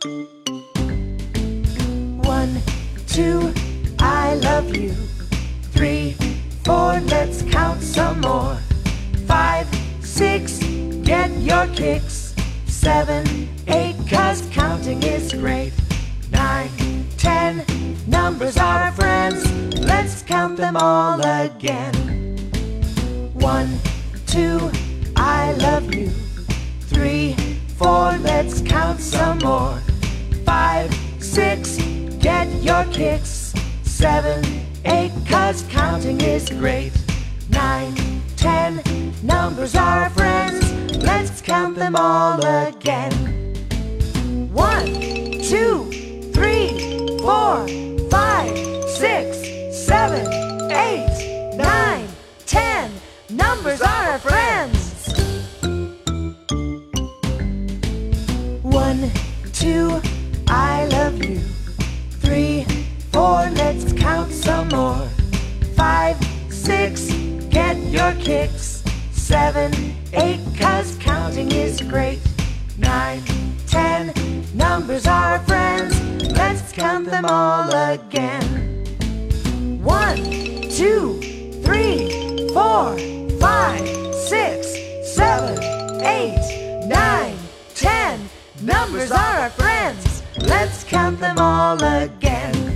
One, two, I love you. Three, four, let's count some more. Five, six, get your kicks. Seven, eight, cause counting is great. Nine, ten, numbers are our friends. Let's count them all again. One, two, I love you. Three, four, let's count some more. Five, six, get your kicks. Seven, eight, cause counting is great. Nine, ten, numbers are friends. Let's count them all again. One, two, three, four, five, six, seven, eight, nine, ten. Numbers are friends. One, two, love you. Three, four, let's count some more. Five, six, get your kicks. Seven, eight, cause counting is great. Nine, ten, numbers are friends. Let's count them all again. One, two, three, four, five, six, seven, eight, nine, ten. Numbers are our friends. Let's count them all again.